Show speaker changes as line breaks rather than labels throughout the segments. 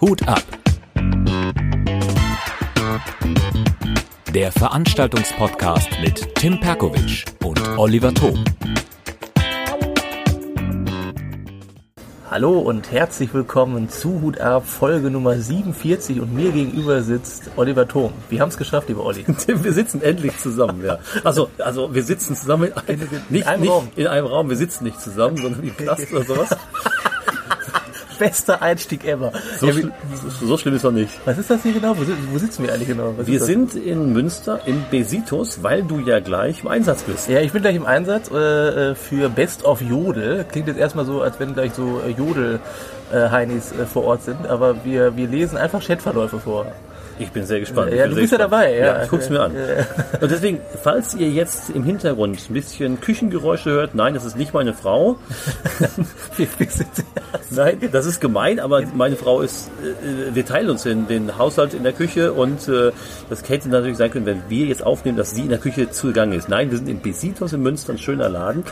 Hut ab. Der Veranstaltungspodcast mit Tim Perkovic und Oliver Thom.
Hallo und herzlich willkommen zu Hut ab, Folge Nummer 47 und mir gegenüber sitzt Oliver Thom. Wir haben es geschafft, lieber Olli.
Wir sitzen endlich zusammen, ja. Also, also wir sitzen zusammen in,
In- in
nicht,
einem
nicht
Raum.
in einem Raum, wir sitzen nicht zusammen, sondern wie Knast oder sowas.
Bester Einstieg ever.
So,
Ja,
schli- so, schlimm ist noch nicht.
was ist das hier genau? Wo, wo sitzen wir eigentlich genau? Was
Wir sind in Münster im Besitos, weil du ja gleich im Einsatz bist.
Ja, ich bin gleich im Einsatz äh, äh, für Best of Jodel. Klingt jetzt erstmal so, als wenn gleich so äh, Jodel-Heinis äh, vor Ort sind, aber wir, wir lesen einfach Chatverläufe vor.
Ich bin sehr gespannt.
Ja, du bist ja
gespannt.
dabei, ja.
Ja, ich guck's mir an. Und deswegen, falls ihr jetzt im Hintergrund ein bisschen Küchengeräusche hört, nein, das ist nicht meine Frau. Nein, das ist gemein, aber meine Frau ist, äh, wir teilen uns den, den Haushalt in der Küche und äh, das hätte natürlich sein können, wenn wir jetzt aufnehmen, dass sie in der Küche zugegangen ist. Nein, wir sind im Besitos in Münster, ein schöner Laden.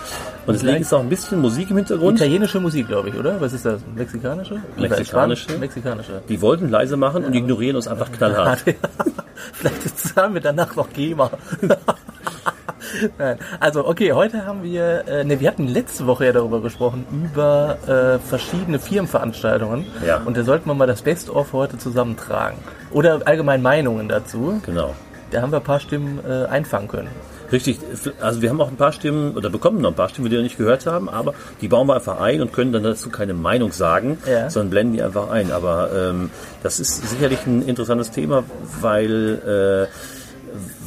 Und deswegen ist auch ein bisschen Musik im Hintergrund.
italienische Musik, glaube ich, oder? Was ist das? Mexikanische?
Mexikanische.
Mexikanische.
Die wollten leise machen und ignorieren uns einfach knallhart.
Vielleicht zahlen wir danach noch GEMA. Nein. Also, okay, heute haben wir, äh, ne, wir hatten letzte Woche ja darüber gesprochen, über äh, verschiedene Firmenveranstaltungen.
Ja.
Und da sollten wir mal das Best-of heute zusammentragen. Oder allgemein Meinungen dazu.
Genau.
Da haben wir ein paar Stimmen äh, einfangen können.
Richtig, also wir haben auch ein paar Stimmen oder bekommen noch ein paar Stimmen, die wir nicht gehört haben, aber die bauen wir einfach ein und können dann dazu keine Meinung sagen,
Ja.
sondern blenden die einfach ein. Aber ähm, das ist sicherlich ein interessantes Thema, weil, äh,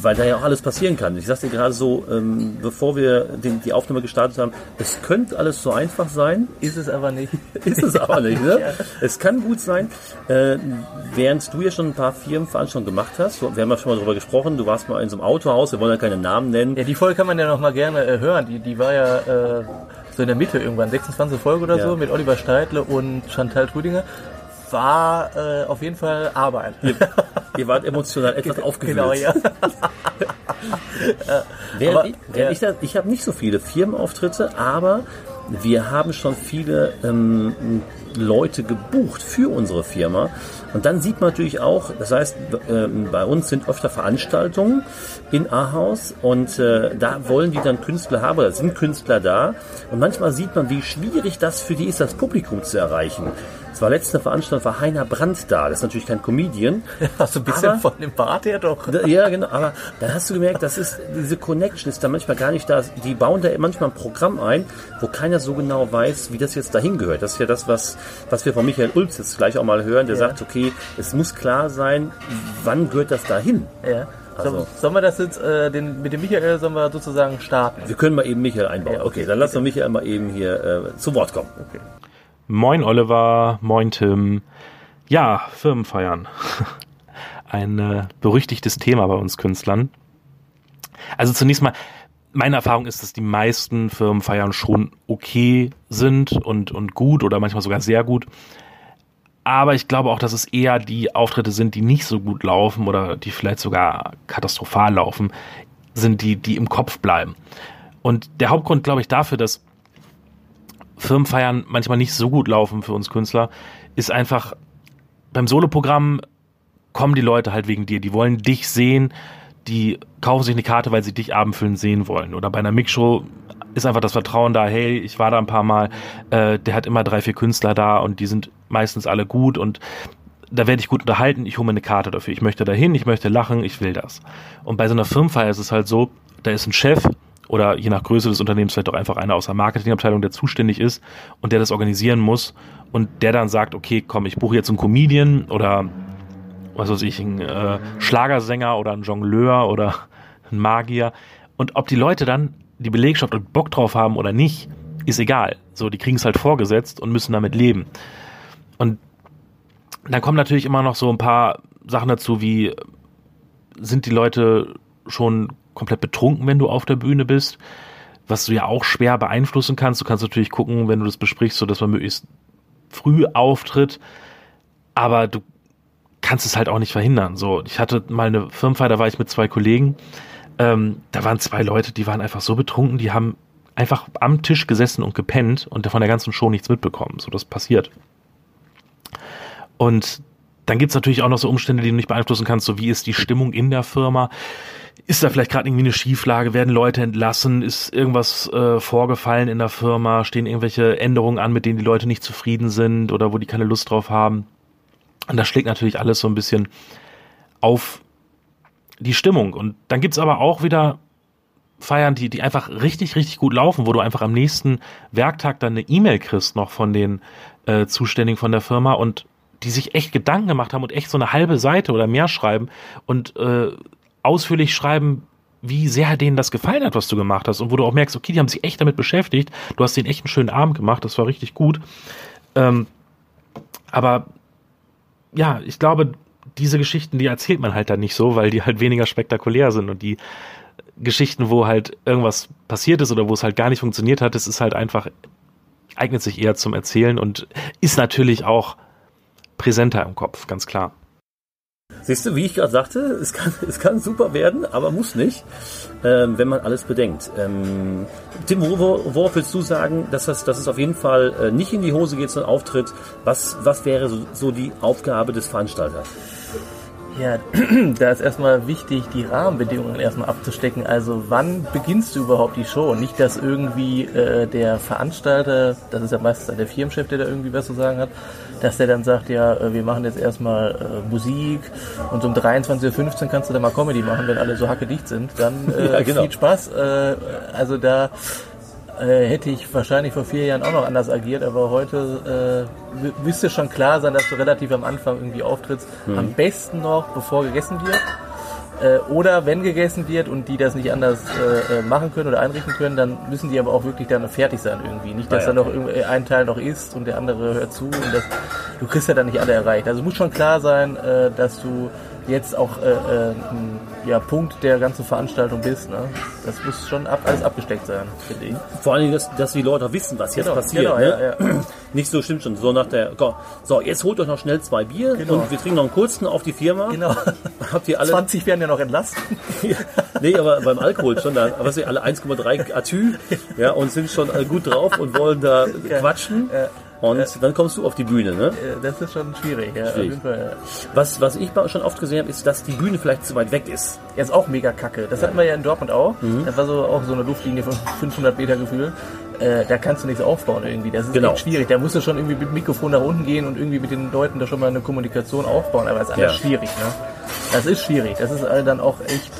weil da ja auch alles passieren kann. Ich sagte gerade so, ähm, bevor wir den, die Aufnahme gestartet haben, es könnte alles so einfach sein,
Ist es aber nicht.
ist es aber nicht. Ne?
Ja.
Es kann gut sein, äh, während du ja schon ein paar Firmenveranstaltungen gemacht hast, wir haben ja schon mal darüber gesprochen, du warst mal in so einem Autohaus, wir wollen ja keine Namen nennen,
Ja, die Folge kann man ja noch mal gerne äh, hören. Die, die war ja äh, so in der Mitte irgendwann, 26 Folge oder
Ja.
so, mit Oliver Steidle und Chantal Trüdinger. War äh, auf jeden Fall Arbeit.
Ihr wart emotional etwas aufgewühlt.
Genau, ja.
Während
Aber,
ich, während
ja.
ich, ich habe nicht so viele Firmenauftritte, aber wir haben schon viele ähm, Leute gebucht für unsere Firma. Und dann sieht man natürlich auch, das heißt, ähm, bei uns sind öfter Veranstaltungen in Ahaus und äh, da wollen die dann Künstler haben, oder sind Künstler da. Und manchmal sieht man, wie schwierig das für die ist, das Publikum zu erreichen. Es war letzte Veranstaltung, war Heiner Brandt da. Das ist natürlich kein Comedian.
Hast du ein bisschen
Aber-
von dem Bart her doch.
Ja, genau, aber dann hast du gemerkt, das ist, diese Connection ist da manchmal gar nicht da. Die bauen da manchmal ein Programm ein, wo keiner so genau weiß, wie das jetzt dahin gehört. Das ist ja das, was, was wir von Michael Ulz jetzt gleich auch mal hören, der sagt, okay, es muss klar sein, wann gehört das dahin?
Ja. So,
Also-
sollen wir das jetzt äh, den, mit dem Michael sollen wir sozusagen starten?
Wir können mal eben Michael einbauen.
Ja, okay.
Okay, dann lassen wir Michael mal eben hier äh, zu Wort kommen.
Moin Oliver, moin Tim. Ja, Firmenfeiern. Ein äh, berüchtigtes Thema bei uns Künstlern. Also zunächst mal, meine Erfahrung ist, dass die meisten Firmenfeiern schon okay sind und, und gut oder manchmal sogar sehr gut. Aber ich glaube auch, dass es eher die Auftritte sind, die nicht so gut laufen oder die vielleicht sogar katastrophal laufen, sind die, die im Kopf bleiben. Und der Hauptgrund, glaube ich, dafür, dass Firmenfeiern manchmal nicht so gut laufen für uns Künstler, ist einfach beim Soloprogramm kommen die Leute halt wegen dir. Die wollen dich sehen, die kaufen sich eine Karte, weil sie dich abendfüllend sehen wollen. Oder bei einer Mixshow ist einfach das Vertrauen da, hey, ich war da ein paar Mal, äh, der hat immer drei, vier Künstler da und die sind meistens alle gut und da werde ich gut unterhalten, ich hole mir eine Karte dafür. Ich möchte dahin, ich möchte lachen, ich will das. Und bei so einer Firmenfeier ist es halt so, da ist ein Chef oder je nach Größe des Unternehmens vielleicht auch einfach einer aus der Marketingabteilung, der zuständig ist und der das organisieren muss und der dann sagt, okay, komm, ich buche jetzt einen Comedian oder was weiß ich, einen äh, Schlagersänger oder einen Jongleur oder einen Magier. Und ob die Leute dann die Belegschaft und Bock drauf haben oder nicht, ist egal. So, die kriegen es halt vorgesetzt und müssen damit leben. Und dann kommen natürlich immer noch so ein paar Sachen dazu, wie sind die Leute schon komplett betrunken, wenn du auf der Bühne bist, was du ja auch schwer beeinflussen kannst. Du kannst natürlich gucken, wenn du das besprichst, so dass man möglichst früh auftritt, aber du kannst es halt auch nicht verhindern. So, ich hatte mal eine Firmenfeier, da war ich mit zwei Kollegen, ähm, da waren zwei Leute, die waren einfach so betrunken, die haben einfach am Tisch gesessen und gepennt und von der ganzen Show nichts mitbekommen. So, das passiert. Und dann gibt's natürlich auch noch so Umstände, die du nicht beeinflussen kannst, so wie ist die Stimmung in der Firma. Ist da vielleicht gerade irgendwie eine Schieflage? Werden Leute entlassen? Ist irgendwas äh, vorgefallen in der Firma? Stehen irgendwelche Änderungen an, mit denen die Leute nicht zufrieden sind oder wo die keine Lust drauf haben? Und das schlägt natürlich alles so ein bisschen auf die Stimmung. Und dann gibt's aber auch wieder Feiern, die, die einfach richtig, richtig gut laufen, wo du einfach am nächsten Werktag dann eine E-Mail kriegst noch von den äh, Zuständigen von der Firma und die sich echt Gedanken gemacht haben und echt so eine halbe Seite oder mehr schreiben und äh, ausführlich schreiben, wie sehr denen das gefallen hat, was du gemacht hast und wo du auch merkst, okay, die haben sich echt damit beschäftigt, du hast denen echt einen schönen Abend gemacht, das war richtig gut. Ähm, aber ja, ich glaube, diese Geschichten, die erzählt man halt dann nicht so, weil die halt weniger spektakulär sind und die Geschichten, wo halt irgendwas passiert ist oder wo es halt gar nicht funktioniert hat, das ist halt einfach, eignet sich eher zum Erzählen und ist natürlich auch präsenter im Kopf, ganz klar.
Siehst du, wie ich gerade sagte, es kann, es kann super werden, aber muss nicht, ähm, wenn man alles bedenkt. Ähm, Tim, wor worauf willst du sagen, dass, das, dass es auf jeden Fall äh, nicht in die Hose geht, so ein Auftritt? Was, was wäre so, so die Aufgabe des Veranstalters?
Ja, da ist erstmal wichtig, die Rahmenbedingungen erstmal abzustecken. Also wann beginnst du überhaupt die Show? Nicht, dass irgendwie äh, der Veranstalter, das ist ja meistens der Firmenchef, der da irgendwie was zu sagen hat, dass der dann sagt, ja, äh, wir machen jetzt erstmal äh, Musik und so um 23.15 Uhr kannst du dann mal Comedy machen, wenn alle so hackedicht sind. Dann äh, ja, genau. viel Spaß. Äh, also da äh, hätte ich wahrscheinlich vor vier Jahren auch noch anders agiert, aber heute äh, müsste schon klar sein, dass du relativ am Anfang irgendwie auftrittst. Mhm. Am besten noch, bevor gegessen wird. Äh, oder wenn gegessen wird und die das nicht anders äh, äh, machen können oder einrichten können, dann müssen die aber auch wirklich dann fertig sein irgendwie. Nicht, dass ah, ja, da noch ein Teil noch ist und der andere hört zu und das, du kriegst ja dann nicht alle erreicht. Also muss schon klar sein, äh, dass du jetzt auch äh, äh, ein ja, Punkt der ganzen Veranstaltung bist. Ne? Das muss schon ab, alles abgesteckt sein, finde ich.
Vor allen Dingen, dass, dass die Leute wissen, was jetzt genau, passiert. Genau, ne? ja, ja. Nicht so stimmt schon. So nach der, so jetzt holt euch noch schnell zwei Bier genau. und wir trinken noch einen kurzen auf die Firma.
Genau.
Habt ihr alle?
20 werden ja noch entlassen.
ja, nee, aber beim Alkohol schon. Da, was ihr alle 1,3 Atü, ja und sind schon gut drauf und wollen da quatschen. Und äh, dann kommst du auf die Bühne, ne?
Das ist schon schwierig, ja.
Schwierig. Fall, ja. Was, was ich schon oft gesehen habe, ist, dass die Bühne vielleicht zu weit weg ist.
Ja, ist auch mega kacke. Das ja. hatten wir ja in Dortmund auch. Mhm. Das war so auch so eine Luftlinie von 500 Meter Gefühl. Äh, da kannst du nichts aufbauen irgendwie. Das ist genau. echt schwierig. Da musst du schon irgendwie mit dem Mikrofon nach unten gehen und irgendwie mit den Leuten da schon mal eine Kommunikation aufbauen. Aber es ist alles ja. schwierig, ne? Das ist schwierig. Das ist dann auch echt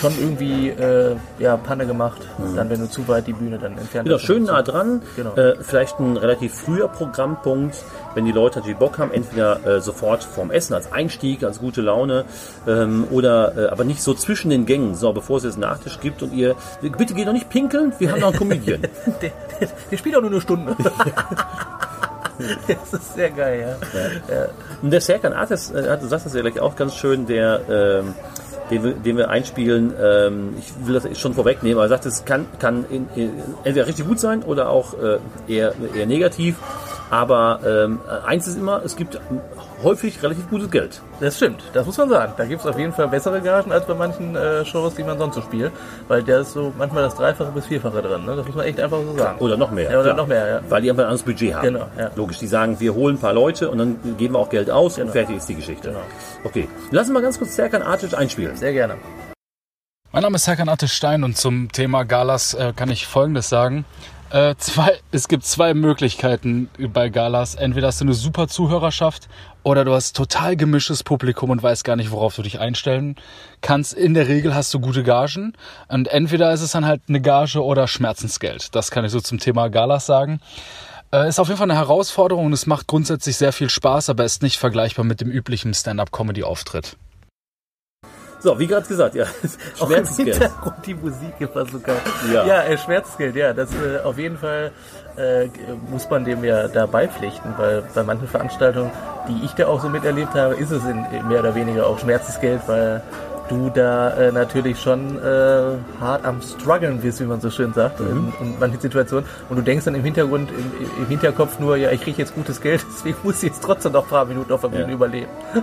schon irgendwie äh, ja, Panne gemacht, mhm. dann wenn du zu weit die Bühne dann entfernt
Genau, schön nah dran. Genau. Äh, vielleicht ein relativ früher Programmpunkt, wenn die Leute natürlich Bock haben, entweder äh, sofort vorm Essen als Einstieg, als gute Laune ähm, oder äh, aber nicht so zwischen den Gängen, so bevor es jetzt einen Nachtisch gibt und ihr bitte geht doch nicht pinkeln, wir haben noch einen Comedian.
der, der, der spielt auch nur eine Stunde. das ist sehr geil, ja. ja.
ja. Und der Serkan Artis, äh, du sagst das ja gleich auch ganz schön, der ähm, den wir, den wir einspielen, ähm, ich will das schon vorwegnehmen, aber er sagt, es kann, kann in, in, entweder richtig gut sein oder auch äh, eher, eher negativ. Aber ähm, eins ist immer, es gibt häufig relativ gutes Geld.
Das stimmt, das muss man sagen. Da gibt es auf jeden Fall bessere Gagen als bei manchen äh, Shows, die man sonst so spielt. Weil da ist so manchmal das Dreifache bis Vierfache drin. Ne? Das muss man echt einfach so sagen.
Oder noch mehr.
Ja, oder klar. noch mehr, ja.
Weil die einfach ein anderes Budget haben. Genau, ja. Logisch, die sagen, wir holen ein paar Leute und dann geben wir auch Geld aus genau. und fertig ist die Geschichte. Genau. Okay, lassen wir mal ganz kurz Serkan Artic einspielen.
Sehr gerne.
Mein Name ist Serkan Artic Stein und zum Thema Galas äh, kann ich Folgendes sagen. Äh, zwei, es gibt zwei Möglichkeiten bei Galas. Entweder hast du eine super Zuhörerschaft oder du hast total gemischtes Publikum und weißt gar nicht, worauf du dich einstellen kannst. In der Regel hast du gute Gagen und entweder ist es dann halt eine Gage oder Schmerzensgeld. Das kann ich so zum Thema Galas sagen. Äh, ist auf jeden Fall eine Herausforderung und es macht grundsätzlich sehr viel Spaß, aber ist nicht vergleichbar mit dem üblichen Stand-up-Comedy-Auftritt.
So, wie gerade gesagt, ja.
Schmerzensgeld. Hintergrund die Musik immer so geil. Ja, ja äh, Schmerzensgeld, ja. Das äh, auf jeden Fall äh, muss man dem ja da beipflichten, weil bei manchen Veranstaltungen, die ich da auch so miterlebt habe, ist es in, mehr oder weniger auch Schmerzensgeld, weil du da äh, natürlich schon äh, hart am struggeln bist, wie man so schön sagt, in, in manchen Situationen. Und du denkst dann im Hintergrund, im, im Hinterkopf nur, ja, ich kriege jetzt gutes Geld, deswegen muss ich jetzt trotzdem noch ein paar Minuten auf der Bühne
Ja.
überleben.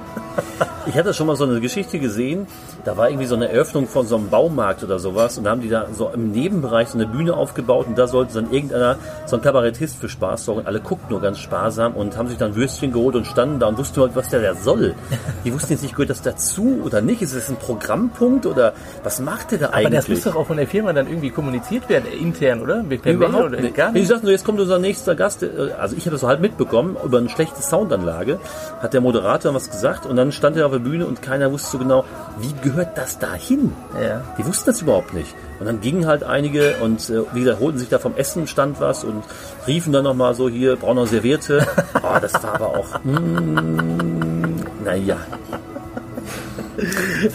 Ich hatte schon mal so eine Geschichte gesehen, da war irgendwie so eine Eröffnung von so einem Baumarkt oder sowas und da haben die da so im Nebenbereich so eine Bühne aufgebaut und da sollte dann irgendeiner, so ein Kabarettist für Spaß sorgen. Alle guckten nur ganz sparsam und haben sich dann Würstchen geholt und standen da und wussten überhaupt, was der da soll. Die wussten jetzt nicht, gehört das dazu oder nicht? Ist das ein Programmpunkt oder was macht der da
Aber
eigentlich?
das muss doch auch von der Firma dann irgendwie kommuniziert werden, intern, oder? Per
Überhaupt
oder
nicht.
gar
Wie
nicht?
gesagt, nur jetzt kommt unser nächster Gast. äh, Also ich habe das so halt mitbekommen, über eine schlechte Soundanlage hat der Moderator was gesagt und dann stand er auf der Bühne und keiner wusste so genau, wie gehört das da hin?
Ja.
Die wussten das überhaupt nicht. Und dann gingen halt einige und äh, wie gesagt, holten sich da vom Essenstand was und riefen dann nochmal so hier, brauchen noch Servierte. Oh, das war aber auch, mm, naja.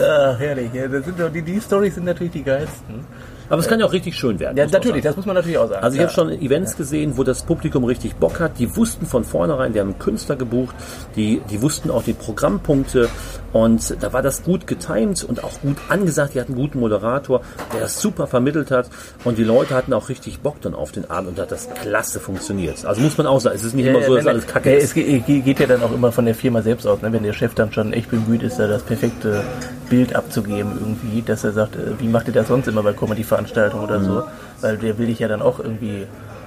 Ach, herrlich. Ja, das sind doch, die, die Storys sind natürlich die geilsten.
Aber es kann ja auch richtig schön werden.
Ja, natürlich, das muss man natürlich auch sagen.
Also ich
ja.
habe schon Events gesehen, wo das Publikum richtig Bock hat. Die wussten von vornherein, wir haben Künstler gebucht, die, die wussten auch die Programmpunkte und da war das gut getimt und auch gut angesagt. Die hatten einen guten Moderator, der das super vermittelt hat und die Leute hatten auch richtig Bock dann auf den Abend und da hat das klasse funktioniert. Also muss man auch sagen, es ist nicht immer so, dass alles kacke
Ja,
ist.
Es geht, ja dann auch immer von der Firma selbst aus, ne? wenn der Chef dann schon echt bemüht ist, da das perfekte Bild abzugeben irgendwie, dass er sagt, äh, wie macht ihr das sonst immer bei Comedy-Veranstaltungen oder
Mhm.
so, weil der will dich ja dann auch irgendwie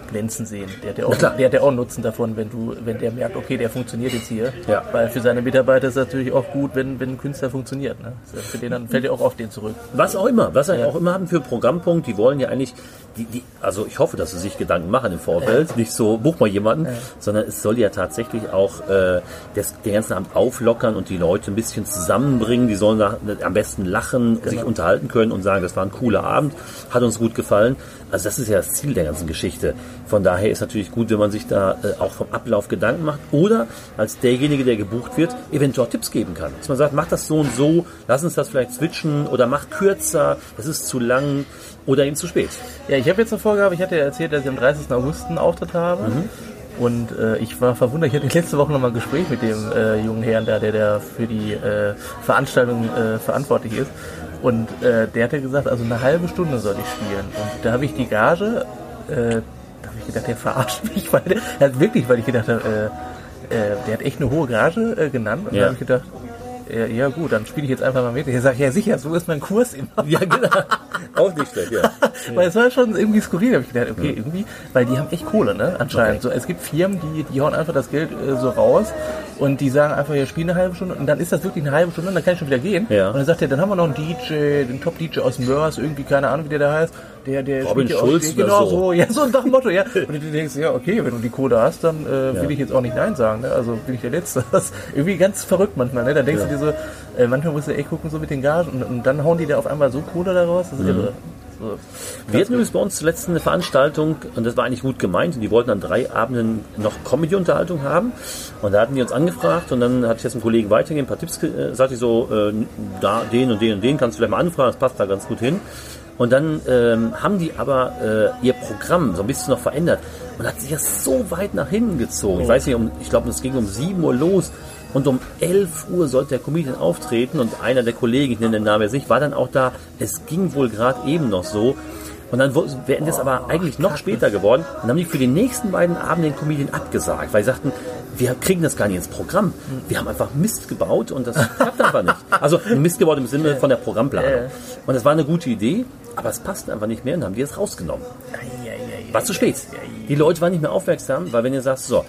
glänzen sehen. Der hat ja auch, der hat ja auch Nutzen davon, wenn du, wenn der merkt, okay, der funktioniert jetzt hier.
Ja.
Weil für seine Mitarbeiter ist es natürlich auch gut, wenn, wenn ein Künstler funktioniert. Ne? Ja Für den dann fällt er auch auf den zurück.
Was auch immer, was sie
Ja.
auch immer haben für Programmpunkt, die wollen ja eigentlich, die, die, also ich hoffe, dass sie sich Gedanken machen im Vorfeld, nicht so, buch mal jemanden, sondern es soll ja tatsächlich auch äh, das, den ganzen Abend auflockern und die Leute ein bisschen zusammenbringen, die sollen da, am besten lachen, sich unterhalten können und sagen, das war ein cooler Abend, hat uns gut gefallen. Also das ist ja das Ziel der ganzen Geschichte. Von daher ist natürlich gut, wenn man sich da äh, auch vom Ablauf Gedanken macht oder als derjenige, der gebucht wird, eventuell Tipps geben kann. Dass man sagt, mach das so und so, lass uns das vielleicht switchen oder mach kürzer, das ist zu lang oder eben zu spät.
Ja, ich habe jetzt eine Vorgabe, ich hatte ja erzählt, dass ich am 30. August einen Auftritt habe. Und äh, ich war verwundert, ich hatte letzte Woche noch mal ein Gespräch mit dem äh, jungen Herrn da, der da für die äh, Veranstaltung äh, verantwortlich ist. Und äh, der hatte gesagt, also eine halbe Stunde soll ich spielen. Und da habe ich die Gage, äh, da habe ich gedacht, der verarscht mich, weil der, also wirklich, weil ich gedacht habe, der hat echt eine hohe Gage genannt. Und
Ja.
da habe ich gedacht, ja, ja gut, dann spiele ich jetzt einfach mal mit. Ich sage, ja sicher, so ist mein Kurs immer.
Ja, genau. auch nicht schlecht, ja.
Weil es war schon irgendwie skurril, habe ich gedacht, okay, irgendwie, weil die haben echt Kohle, ne, anscheinend. So, es gibt Firmen, die, die hauen einfach das Geld äh, so raus und die sagen einfach, ja, spiel eine halbe Stunde und dann ist das wirklich eine halbe Stunde und dann kann ich schon wieder gehen.
Ja.
Und dann sagt er, dann haben wir noch einen DJ, den Top-DJ aus Mörs, irgendwie, keine Ahnung, wie der da heißt, der, der
Robin
spielt
Schulz
auch, genau
so.
so. ja, so nach dem Motto, ja. Und du denkst, ja, okay, wenn du die Kohle hast, dann äh,
Ja.
will ich jetzt auch nicht Nein sagen, ne? also bin ich der Letzte. Das ist irgendwie ganz verrückt manchmal, ne, da denkst
Ja.
du dir so, äh, manchmal musst du echt gucken, so mit den Gagen und, und dann hauen die da auf einmal so Kohle da raus, das ist
Mhm.
irre. So.
Wir hatten übrigens bei uns zuletzt eine Veranstaltung und das war eigentlich gut gemeint und die wollten an drei Abenden noch Comedy-Unterhaltung haben und da hatten die uns angefragt und dann hatte ich jetzt einen Kollegen weitergegeben, ein paar Tipps, äh, sagte ich so, äh, da, den und den und den kannst du vielleicht mal anfragen, das passt da ganz gut hin. Und dann ähm, haben die aber äh, ihr Programm so ein bisschen noch verändert und hat sich das so weit nach hinten gezogen. Ich weiß nicht, um, ich glaube, es ging um 7 Uhr los und um 11 Uhr sollte der Comedian auftreten und einer der Kollegen, ich nenne den Namen jetzt nicht, war dann auch da. Es ging wohl gerade eben noch so. Und dann wären das aber eigentlich noch später geworden. Dann haben die für die nächsten beiden Abende den Comedian abgesagt, weil sie sagten, wir kriegen das gar nicht ins Programm. Wir haben einfach Mist gebaut und das klappt einfach nicht. Also Mist gebaut im Sinne von der Programmplanung. Und das war eine gute Idee, aber es passte einfach nicht mehr und dann haben die es rausgenommen. War zu spät. Die Leute waren nicht mehr aufmerksam, weil wenn ihr sagst, so,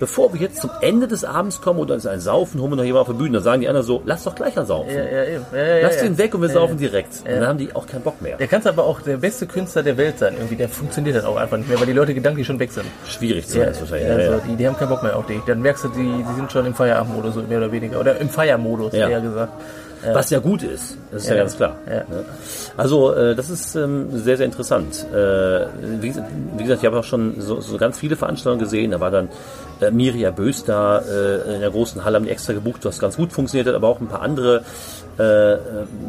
bevor wir jetzt zum Ende des Abends kommen oder es ist ein Saufen, holen wir noch jemanden auf der Bühne, dann sagen die anderen so, lass doch gleich saufen.
Ja, ja, eben. Ja, ja,
Lass
ja,
den weg und wir saufen direkt. Und dann haben die auch keinen Bock mehr.
Der kann aber auch der beste Künstler der Welt sein. Irgendwie, der funktioniert dann auch einfach nicht mehr, weil die Leute gedanklich schon weg sind.
Schwierig zu
Ja,
sein, wahrscheinlich.
also
Ja, ja.
Die, die haben keinen Bock mehr auf dich. Dann merkst du, die, die sind schon im Feierabendmodus, mehr oder weniger. Oder im Feiermodus,
Ja.
eher gesagt.
Was ja gut ist, das ist ja,
Ja.
ganz klar.
Ja.
Ne? Also äh, das ist ähm, sehr, sehr interessant. Äh, wie, wie gesagt, ich habe auch schon so, so ganz viele Veranstaltungen gesehen. Da war dann äh, äh, Miria Bös da äh, in der großen Halle haben die extra gebucht, was ganz gut funktioniert hat, aber auch ein paar andere. Äh, äh,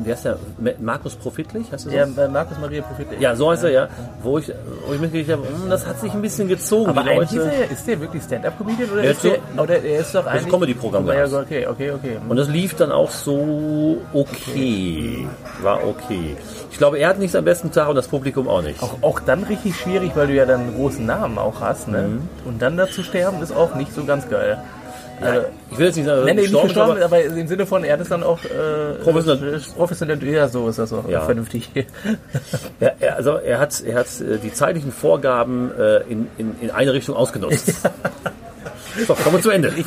wie heißt der? Ma- Markus Profitlich? Heißt der so?
Ja, bei Markus Maria Profit.
Ja, so heißt er, ja. Wo ich, wo ich mitgekriegt habe, hm, das hat sich ein bisschen gezogen,
Aber eigentlich ist
Leute.
er, ist der wirklich Stand-Up-Comedian oder
Der
ist
ist
der, oder er ist doch eigentlich...
Comedy-Programm
Ja, okay, okay, okay.
Und das lief dann auch so okay. War okay. Ich glaube, er hat nicht seinen besten Tag und das Publikum auch nicht.
Auch, auch dann richtig schwierig, weil du ja dann einen großen Namen auch hast, ne?
Mhm.
Und dann dazu sterben ist auch nicht so ganz geil. Also,
Ich will jetzt nicht sagen,
Nein, nee, nicht
gestorben aber
aber im Sinne von, er hat es dann auch äh,
Professionell.
äh, professionell, ja, so ist das auch
Ja.
vernünftig.
er, er, also er hat, er hat äh, die zeitlichen Vorgaben äh, in, in, in eine Richtung ausgenutzt. So, kommen wir zu Ende.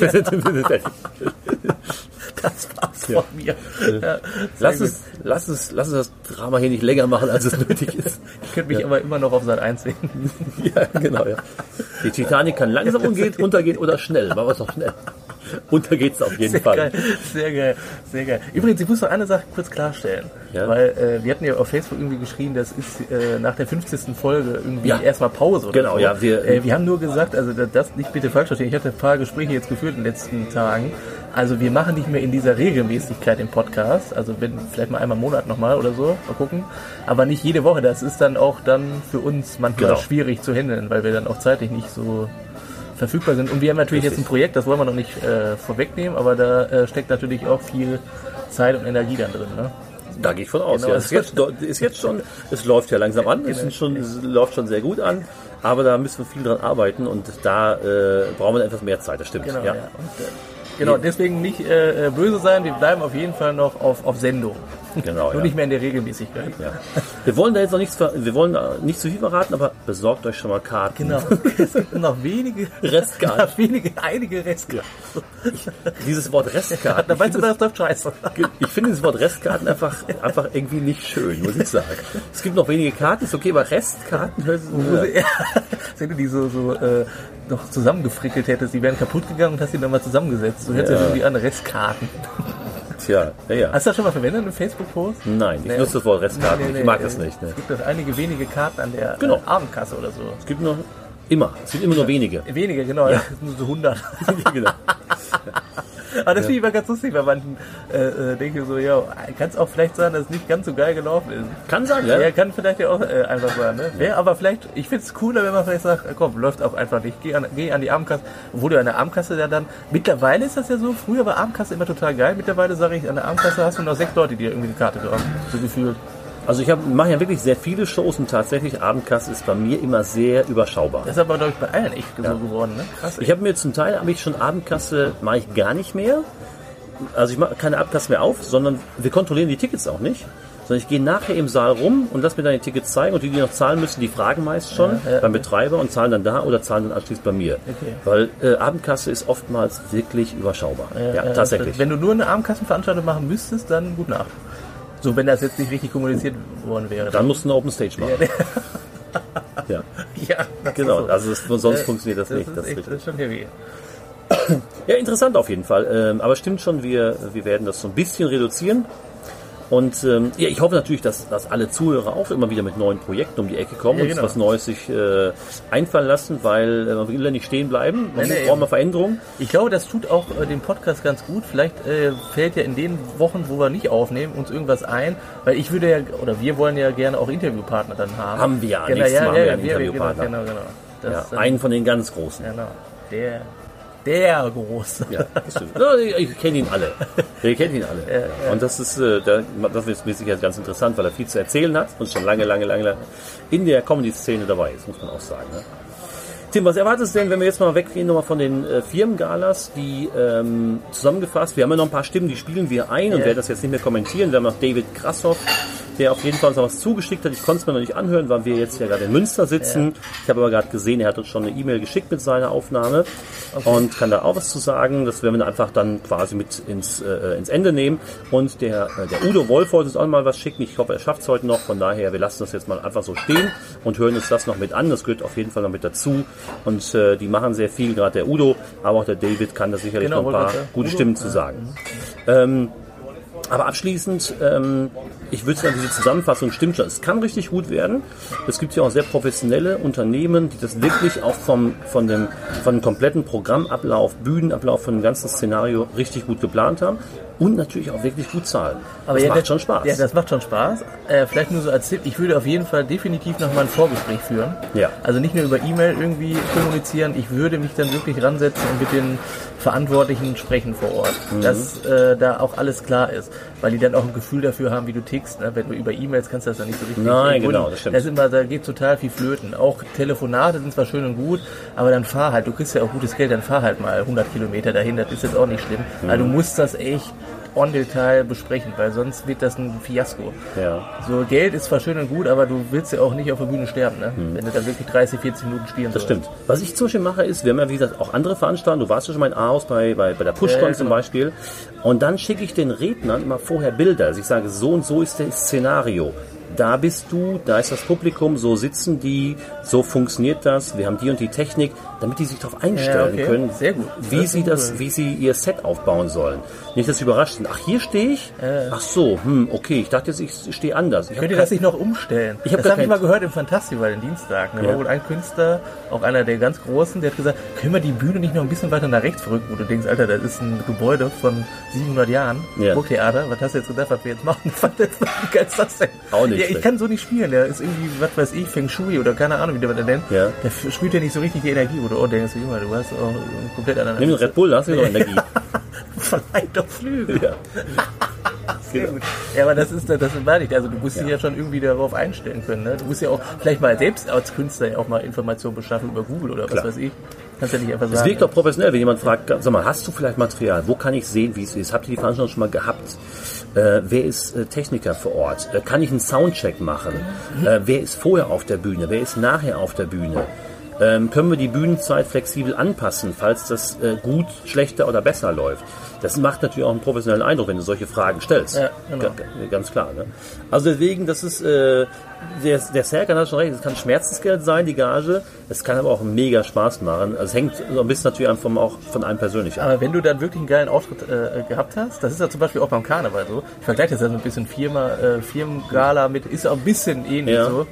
Das war's von mir. Ja,
lass,
sehr
es, lass, es, lass es das Drama hier nicht länger machen, als es nötig ist.
Ich könnte mich aber immer noch auf Sat 1 sehen.
Ja, genau, ja. Die Titanic kann langsam umgehen, untergehen oder schnell. Machen wir es doch schnell. Untergeht's auf jeden
Sehr
Fall.
geil, sehr geil, sehr geil. Übrigens, ich muss noch eine Sache kurz klarstellen.
Ja.
Weil äh, wir hatten ja auf Facebook irgendwie geschrieben, das ist äh, nach der 50. Folge irgendwie
Ja.
erstmal Pause oder
Genau,
so.
ja, wir-
äh, wir haben nur gesagt, also da- das nicht bitte falsch verstehen, ich hatte ein paar Gespräche jetzt geführt in den letzten Tagen. Also wir machen nicht mehr in dieser Regelmäßigkeit den Podcast, also wenn vielleicht mal einmal im Monat nochmal oder so, mal gucken. Aber nicht jede Woche, das ist dann auch dann für uns manchmal
Genau.
schwierig zu handeln, weil wir dann auch zeitlich nicht so verfügbar sind. Und wir haben natürlich
Richtig.
jetzt ein Projekt, das wollen wir noch nicht äh, vorwegnehmen, aber da äh, steckt natürlich auch viel Zeit und Energie dann drin. Ne?
Da gehe ich von aus.
Genau.
Ja, es ist, jetzt, ist jetzt schon, es läuft ja langsam an, es, sind schon, es läuft schon sehr gut an, aber da müssen wir viel dran arbeiten und da äh, brauchen wir etwas mehr Zeit, das stimmt.
Genau,
ja.
ja. Und, äh, genau, deswegen nicht äh, äh, böse sein, wir bleiben auf jeden Fall noch auf, auf Sendung.
Genau,
Nur
ja.
nicht mehr in der Regelmäßigkeit.
Ja. Wir wollen da jetzt noch nichts, wir wollen äh, nicht zu viel verraten, aber besorgt euch schon mal Karten.
Genau. Es gibt noch wenige
Restkarten.
noch wenige, einige Restkarten.
Dieses Wort Restkarten.
Da weißt du, das läuft scheiße.
ich finde dieses Wort Restkarten einfach, einfach irgendwie nicht schön, muss ich sagen. Es gibt noch wenige Karten, ist okay, aber Restkarten hört sich
Ja. Du die so, so äh, noch zusammengefrickelt hättest, die wären kaputt gegangen und hast die dann mal zusammengesetzt. Hört sich
Ja.
ja. irgendwie an, Restkarten.
Tja, ja, ja.
Hast du das schon mal verwendet, einen Facebook-Post?
Nein, ich
Nee.
nutze das Wort Restkarten.
Nee, nee,
ich mag das nicht. Ne?
Es gibt noch einige wenige Karten an der
Genau.
äh, Abendkasse oder so.
Es gibt noch immer, es gibt immer nur wenige.
Wenige, genau. Sind nur so 100.
genau.
Aber das finde ich immer ganz lustig, bei manchen äh, äh, denke ich so, ja, kann es auch vielleicht sein, dass es nicht ganz so geil gelaufen ist.
Kann sein, ja.
Ja, kann vielleicht ja auch äh, einfach sein. Ne? Wäre aber vielleicht, ich finde es cooler, wenn man vielleicht sagt, äh, komm, läuft auch einfach nicht, geh an, geh an die Abendkasse. Obwohl du an der Abendkasse ja dann, mittlerweile ist das ja so, früher war Abendkasse immer total geil, mittlerweile sage ich, an der Abendkasse hast du noch sechs Leute, die dir irgendwie eine Karte haben, so gefühlt.
Also ich mache ja wirklich sehr viele Shows und tatsächlich Abendkasse ist bei mir immer sehr überschaubar.
Das ist aber, glaube ich, bei allen echt so geworden, ne? Krass.
Ich habe mir zum Teil habe ich schon Abendkasse mache ich gar nicht mehr. Also ich mache keine Abendkasse mehr auf, sondern wir kontrollieren die Tickets auch nicht. Sondern ich gehe nachher im Saal rum und lass mir dann die Tickets zeigen und die, die noch zahlen müssen, die fragen meist schon
Ja, ja.
beim Betreiber und zahlen dann da oder zahlen dann anschließend bei mir.
Okay.
Weil äh, Abendkasse ist oftmals wirklich überschaubar. Ja,
Äh,
tatsächlich.
Wenn du nur eine Abendkassenveranstaltung machen müsstest, dann gut nach. So, wenn das jetzt nicht richtig kommuniziert worden wäre.
Dann musst du eine Open Stage machen. Ja,
ja, das
genau.
ist so.
Also das, sonst
Äh,
funktioniert das, nicht.
Das
Das
ist,
ist
echt, das ist schon heavy.
Ja, interessant auf jeden Fall. Ähm, aber stimmt schon, wir, wir werden das so ein bisschen reduzieren. Und ähm, ja, ich hoffe natürlich, dass, dass alle Zuhörer auch immer wieder mit neuen Projekten um die Ecke kommen
Ja,
und
genau.
was Neues sich äh, einfallen lassen, weil äh, man will ja nicht stehen bleiben. Man
Nee,
braucht mal Veränderungen.
Ich glaube, das tut auch äh, dem Podcast ganz gut. Vielleicht äh, fällt ja in den Wochen, wo wir nicht aufnehmen, uns irgendwas ein. Weil ich würde ja, oder wir wollen ja gerne auch Interviewpartner dann haben.
Haben wir ja.
Genau,
Nächstes
ja,
Mal haben
ja,
wir einen Interviewpartner.
Genau, genau. Das,
Ja,
ähm,
einen von den ganz Großen.
Genau. Der, der Große.
Ja, das stimmt. Ja, ich ich kenne ihn alle. Wir kennen ihn alle. Und das ist, äh, da- das ist mit Sicherheit ganz interessant, weil er viel zu erzählen hat und schon lange, lange, lange in der Comedy-Szene dabei ist, muss man auch sagen. Ne? Tim, was erwartest du denn, wenn wir jetzt mal weggehen nochmal von den äh, Firmengalas, die ähm, zusammengefasst, wir haben ja noch ein paar Stimmen, die spielen wir ein und
Ja.
werden das jetzt nicht mehr kommentieren. Wir haben noch David Krassoff, der auf jeden Fall uns noch was zugeschickt hat. Ich konnte es mir noch nicht anhören, weil wir jetzt ja gerade in Münster sitzen. Ich habe aber gerade gesehen, er hat uns schon eine E-Mail geschickt mit seiner Aufnahme und kann da auch was zu sagen. Das werden wir dann einfach dann quasi mit ins, äh, ins Ende nehmen. Und der, äh, der Udo Wolf wollte uns auch mal was schicken. Ich hoffe, er schafft es heute noch. Von daher, wir lassen das jetzt mal einfach so stehen und hören uns das noch mit an. Das gehört auf jeden Fall noch mit dazu. Und äh, die machen sehr viel, gerade der Udo, aber auch der David kann da sicherlich
Genau,
noch ein paar gute
Udo,
Stimmen zu sagen. Ähm, Aber abschließend, ähm, ich würde sagen, diese Zusammenfassung stimmt schon. Es kann richtig gut werden. Es gibt ja auch sehr professionelle Unternehmen, die das wirklich auch vom, von, dem, von dem kompletten Programmablauf, Bühnenablauf, von dem ganzen Szenario richtig gut geplant haben. Und natürlich auch wirklich gut zahlen.
Aber
das
ja,
macht
das-
schon Spaß.
Ja, das macht schon Spaß. Äh, vielleicht nur so als Tipp, ich würde auf jeden Fall definitiv nochmal ein Vorgespräch führen.
Ja.
Also nicht nur über E-Mail irgendwie kommunizieren, ich würde mich dann wirklich ransetzen und mit den Verantwortlichen sprechen vor Ort.
Mhm.
Dass äh, da auch alles klar ist. Weil die dann auch ein Gefühl dafür haben, wie du tickst. Ne? Wenn du über E-Mails kannst du das dann nicht so richtig
Nein, genau, das stimmt.
Das immer, da geht total viel flöten. Auch Telefonate sind zwar schön und gut, aber dann fahr halt. Du kriegst ja auch gutes Geld, dann fahr halt mal 100 Kilometer dahin. Das ist jetzt auch nicht schlimm.
Mhm.
Also du musst das echt on Detail besprechen, weil sonst wird das ein Fiasko.
Ja.
So, Geld ist zwar schön und gut, aber du willst ja auch nicht auf der Bühne sterben, ne? Wenn du da wirklich 30, 40 Minuten spielen
Mhm. Das stimmt. Was ich zum Beispiel mache, ist, wir haben ja wie gesagt auch andere Veranstaltungen. Du warst ja schon mal in Aarhus bei, bei, bei der PushCon
Ja, ja,
zum
genau.
Beispiel. Und dann schicke ich den Rednern immer vorher Bilder. Also ich sage, so und so ist das Szenario. Da bist du, da ist das Publikum, so sitzen die, so funktioniert das, wir haben die und die Technik, damit die sich darauf einstellen
okay.
können,
Sehr gut.
wie
Das
sie das, wie sie ihr Set aufbauen sollen. Nicht, dass sie überrascht sind. Ach, hier stehe ich? Ach so, hm, okay, ich dachte jetzt, ich stehe anders. Ich
Könnt ihr das nicht noch umstellen?
Ich hab
das habe ich mal gehört im Fantasival, den Dienstag. Da
Ja.
war wohl ein Künstler, auch einer der ganz Großen, der hat gesagt, können wir die Bühne nicht noch ein bisschen weiter nach rechts verrücken? Wo du denkst, Alter, das ist ein Gebäude von 700 Jahren.
Ja.
Burgtheater. Was hast du jetzt gedacht, was wir jetzt machen? Wie geil ist das denn?
Auch nicht
Ja, ich kann so nicht spielen. Der ist irgendwie, was weiß ich, Feng Shui oder keine Ahnung, wie der das nennt.
Ja.
Der spürt ja nicht so richtig die Energie, du auch denkst, Junge, du hast auch einen komplett anderen...
Nimm den Red Bull, da hast du noch Energie.
Verleiht doch Flügel.
ja.
Sehr gut. Ja, aber das ist das meine ich. Also du musst dich ja schon irgendwie darauf einstellen können. Ne? Du musst ja auch vielleicht mal selbst als Künstler ja auch mal Informationen beschaffen über Google oder was
Klar.
weiß ich. Kannst ja nicht einfach sagen.
wirkt doch professionell, wenn jemand fragt, sag mal, hast du vielleicht Material? Wo kann ich sehen, wie es ist? Habt ihr die Veranstaltung schon mal gehabt? Äh, wer ist äh, Techniker vor Ort? Äh, kann ich einen Soundcheck machen? Äh, wer ist vorher auf der Bühne? Wer ist nachher auf der Bühne? Ähm, können wir die Bühnenzeit flexibel anpassen, falls das äh, gut, schlechter oder besser läuft? Das macht natürlich auch einen professionellen Eindruck, wenn du solche Fragen stellst.
Ja, genau.
Ga- ga- Ganz klar. Ne? Also deswegen, das ist, äh, der, der Serkan hat schon recht, es kann Schmerzensgeld sein, die Gage. Es kann aber auch mega Spaß machen. Also es hängt so ein bisschen natürlich einfach auch von einem persönlich ab.
aber wenn du dann wirklich einen geilen Auftritt äh, gehabt hast, das ist ja zum Beispiel auch beim Karneval so. Ich vergleiche das ja so ein bisschen Firma, äh, Firmengala mit, ist auch ein bisschen ähnlich
Ja.
so.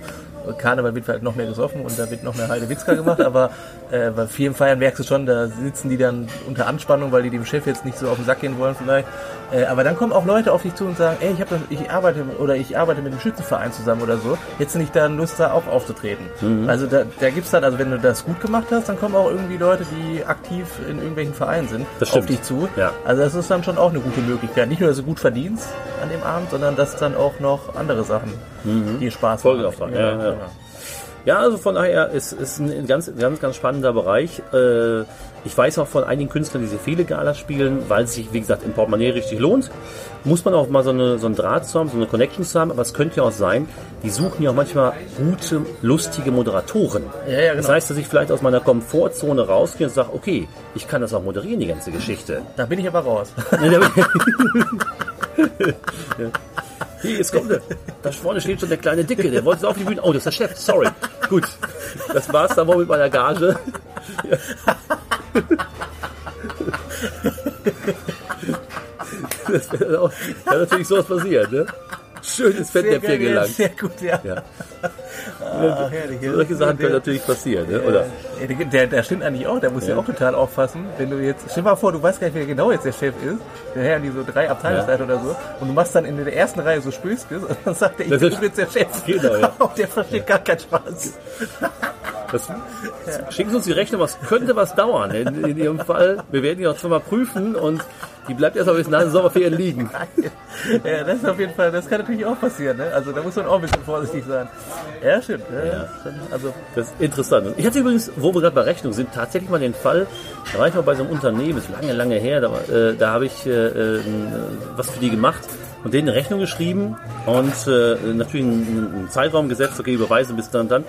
Karneval wird halt noch mehr gesoffen und da wird noch mehr Heidewitzka gemacht, aber äh, bei vielen Feiern merkst du schon, da sitzen die dann unter Anspannung, weil die dem Chef jetzt nicht so auf den Sack gehen wollen vielleicht. Äh, aber dann kommen auch Leute auf dich zu und sagen, ey, ich, hab, das- ich arbeite oder ich arbeite mit einem Schützenverein zusammen oder so. Hättest du nicht da Lust, da auch aufzutreten?
Mhm.
Also da, da gibt's dann, also wenn du das gut gemacht hast, dann kommen auch irgendwie Leute, die aktiv in irgendwelchen Vereinen sind, auf dich zu.
Ja.
Also das ist dann schon auch eine gute Möglichkeit. Nicht nur, dass du gut verdienst an dem Abend, sondern dass dann auch noch andere Sachen dir Spaß machen.
Folgeauftrag, ja, ja. Ja, also von daher ist es ein ganz, ganz, ganz spannender Bereich. Äh, Ich weiß auch von einigen Künstlern, die sehr viele Galas spielen, weil es sich, wie gesagt, im Portemonnaie richtig lohnt. Muss man auch mal so, eine, so einen Draht zu haben, so eine Connection zu haben. Aber es könnte ja auch sein, die suchen ja auch manchmal gute, lustige Moderatoren.
Ja, ja, genau.
Das heißt, dass ich vielleicht aus meiner Komfortzone rausgehe und sage, okay, ich kann das auch moderieren, die ganze Geschichte.
Da bin ich aber raus.
Hier, jetzt kommt der. Da vorne steht schon der kleine Dicke, der wollte auf die Bühne. Oh, das ist der Chef, sorry. Gut, das war's dann wohl mit meiner Gage. Das wäre natürlich sowas passieren, ne? Schönes Fettnäpfchen gelangt.
Sehr gut, ja.
Ja.
Ah, herrlich.
Solche Sachen können natürlich passieren, ne? Oder?
Ja, der, der, der stimmt eigentlich auch, der muss ja. auch total aufpassen, wenn du jetzt, stell dir mal vor, du weißt gar nicht, wer genau jetzt der Chef ist, der Herr die so drei Abteilungsleiter oder so, und du machst dann in der ersten Reihe so Spöskes und dann sagt er, ich bin jetzt der Chef.
Genau, ja.
Und der versteht gar keinen Spaß.
Das, schicken Sie uns die Rechnung, was könnte was dauern? In, in Ihrem Fall, wir werden die noch zweimal prüfen und die bleibt erst mal bis nach den Sommerferien liegen.
Ja, das ist auf jeden Fall, das kann natürlich auch passieren, ne? Also da muss man auch ein bisschen vorsichtig sein. Ja, stimmt. Ja,
Ja.
Also,
Das ist interessant. Ich hatte übrigens, wo wir gerade bei Rechnung sind, tatsächlich mal den Fall, da war ich mal bei so einem Unternehmen, ist lange, lange her, da, äh, da habe ich äh, äh, was für die gemacht und denen eine Rechnung geschrieben und äh, natürlich einen, einen Zeitraum gesetzt, okay, überweisen bis dann und dann.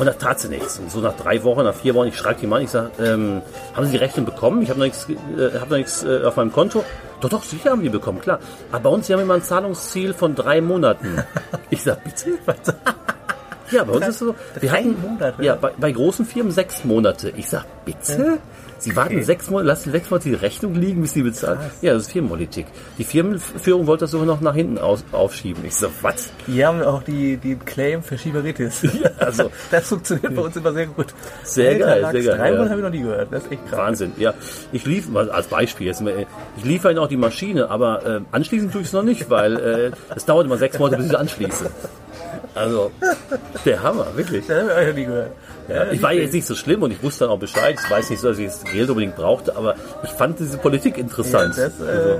Und da tat sie nichts. Und so nach drei Wochen, nach vier Wochen, ich schreibe die mal an, ich sage, ähm, haben Sie die Rechnung bekommen? Ich habe noch nichts, äh, hab noch nichts äh, auf meinem Konto. Doch, doch, sicher haben die bekommen, klar. Aber bei uns, Sie haben immer ein Zahlungsziel von drei Monaten. Ich sage, bitte? Ja, bei uns ist es so. Wir hatten,
Monate?
Ja, bei, bei großen Firmen sechs Monate. Ich sag, bitte? Sie warten sechs Monate, lassen sechs Monate die Rechnung liegen, bis sie bezahlen. Ja, das ist Firmenpolitik. Die Firmenführung wollte das sogar noch nach hinten aus, aufschieben. Ich so, was?
Die haben auch die, die Claim für Schieberitis.
also-
das funktioniert bei uns immer sehr gut.
Sehr geil,
Lachs,
sehr geil,
Drei
ja.
Monate habe ich noch nie gehört. Das ist echt krass.
Wahnsinn, ja. Ich liefere, mal als Beispiel jetzt, mal, ich liefere Ihnen auch die Maschine, aber äh, anschließen tue ich es noch nicht, weil äh, es dauert immer sechs Monate, bis ich sie anschließe. Also, der Hammer, wirklich.
Das habe ich auch noch nie gehört.
Ja, ich war jetzt nicht so schlimm und ich wusste dann auch Bescheid. Ich weiß nicht so, dass ich das Geld unbedingt brauchte, aber ich fand diese Politik interessant.
Ja, das, äh,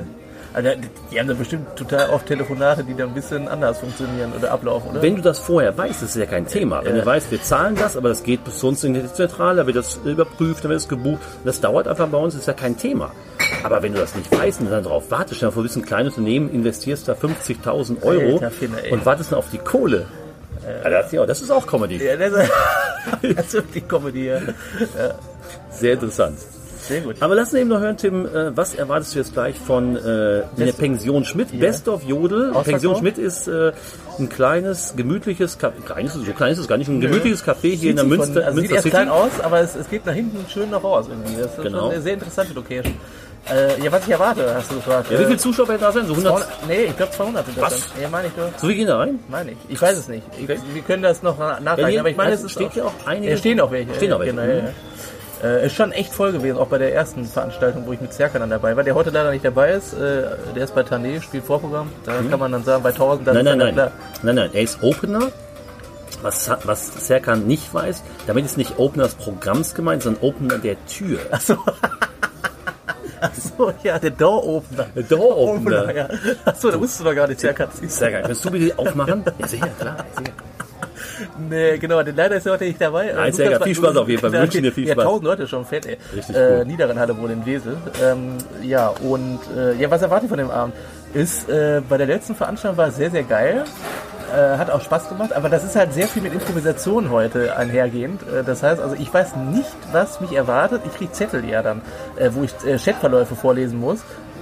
also, die haben da bestimmt total oft Telefonate, die dann ein bisschen anders funktionieren oder ablaufen, oder?
Wenn du das vorher weißt, ist es ja kein Thema. Wenn
Ja.
du weißt, wir zahlen das, aber das geht bis zu uns in die Zentrale, da wird das überprüft, dann wird es gebucht. Das dauert einfach bei uns, ist ja kein Thema. Aber wenn du das nicht weißt und dann darauf wartest, dir vor, du bist ein kleines Unternehmen, investierst da 50.000 Euro
Alter Finne,
und wartest dann auf die Kohle. Ja, das, ja, das ist auch Comedy.
ja, das, das ist wirklich Comedy. Ja.
Sehr interessant.
Sehr gut.
Aber lass uns eben noch hören, Tim, äh, was erwartest du jetzt gleich von äh, der Pension Schmidt? Best of Jodel.
Ausverkauf?
Pension Schmidt ist äh, ein kleines, gemütliches, Café, kleines, so klein ist es gar nicht, ein gemütliches Café hier in der
Sieht
Münster,
von, also sieht
Münster
erst
City.
klein aus, aber es, es geht nach hinten schön noch raus irgendwie. Das ist
Genau.
eine sehr interessante Location. Äh, ja, was ich erwarte, hast du gefragt.
Ja, wie viele Zuschauer werden da sein? So 100?
200, nee, ich glaube 200 sind das
Was?
dann. Ja, meine ich doch.
So wie gehen da rein?
Meine ich. Ich weiß es nicht. Ich,
Okay.
Wir können das noch na-
Ja,
nachreichen,
hier-
aber ich meine, es ist
steht hier auch einige-
Ja, stehen auch welche.
Stehen
ja,
auch welche,
Genau, ja,
mhm.
ja. Äh, ist schon echt voll gewesen, auch bei der ersten Veranstaltung, wo ich mit Serkan dann dabei war. Der heute leider nicht dabei ist. Äh, der ist bei Tané, spielt Vorprogramm. Da kann man dann sagen, bei 1000, dann
Mhm. Nein,
ist
nein, nein.
klar.
Nein, nein. Er ist Opener. Was, was Serkan nicht weiß, damit ist nicht Opener des Programms gemeint, sondern Opener der Tür.
Achso, ja, der Door Opener.
Der Door Opener.
ja. Achso, da wusstest du doch gar nicht, Serkan.
Serkan, kannst du bitte aufmachen? Ja, sicher, klar. Sicher.
Nee, genau, denn leider ist er heute nicht dabei.
Nein,
Äh,
sehr geil. Viel Spaß auf jeden Fall. Wir
Ja,
wünschen dir viel
Ja,
Spaß.
1000 Leute schon fett, ey.
Richtig
äh,
cool.
Niederrhein wohl in Wesel. Ähm, ja, und äh, ja, was erwarte ich von dem Abend? Ist, äh, bei der letzten Veranstaltung war es sehr, sehr geil. Äh, hat auch Spaß gemacht, aber das ist halt sehr viel mit Improvisation heute einhergehend. Äh, das heißt, also ich weiß nicht, was mich erwartet. Ich krieg Zettel ja dann, äh, wo ich Chatverläufe vorlesen muss.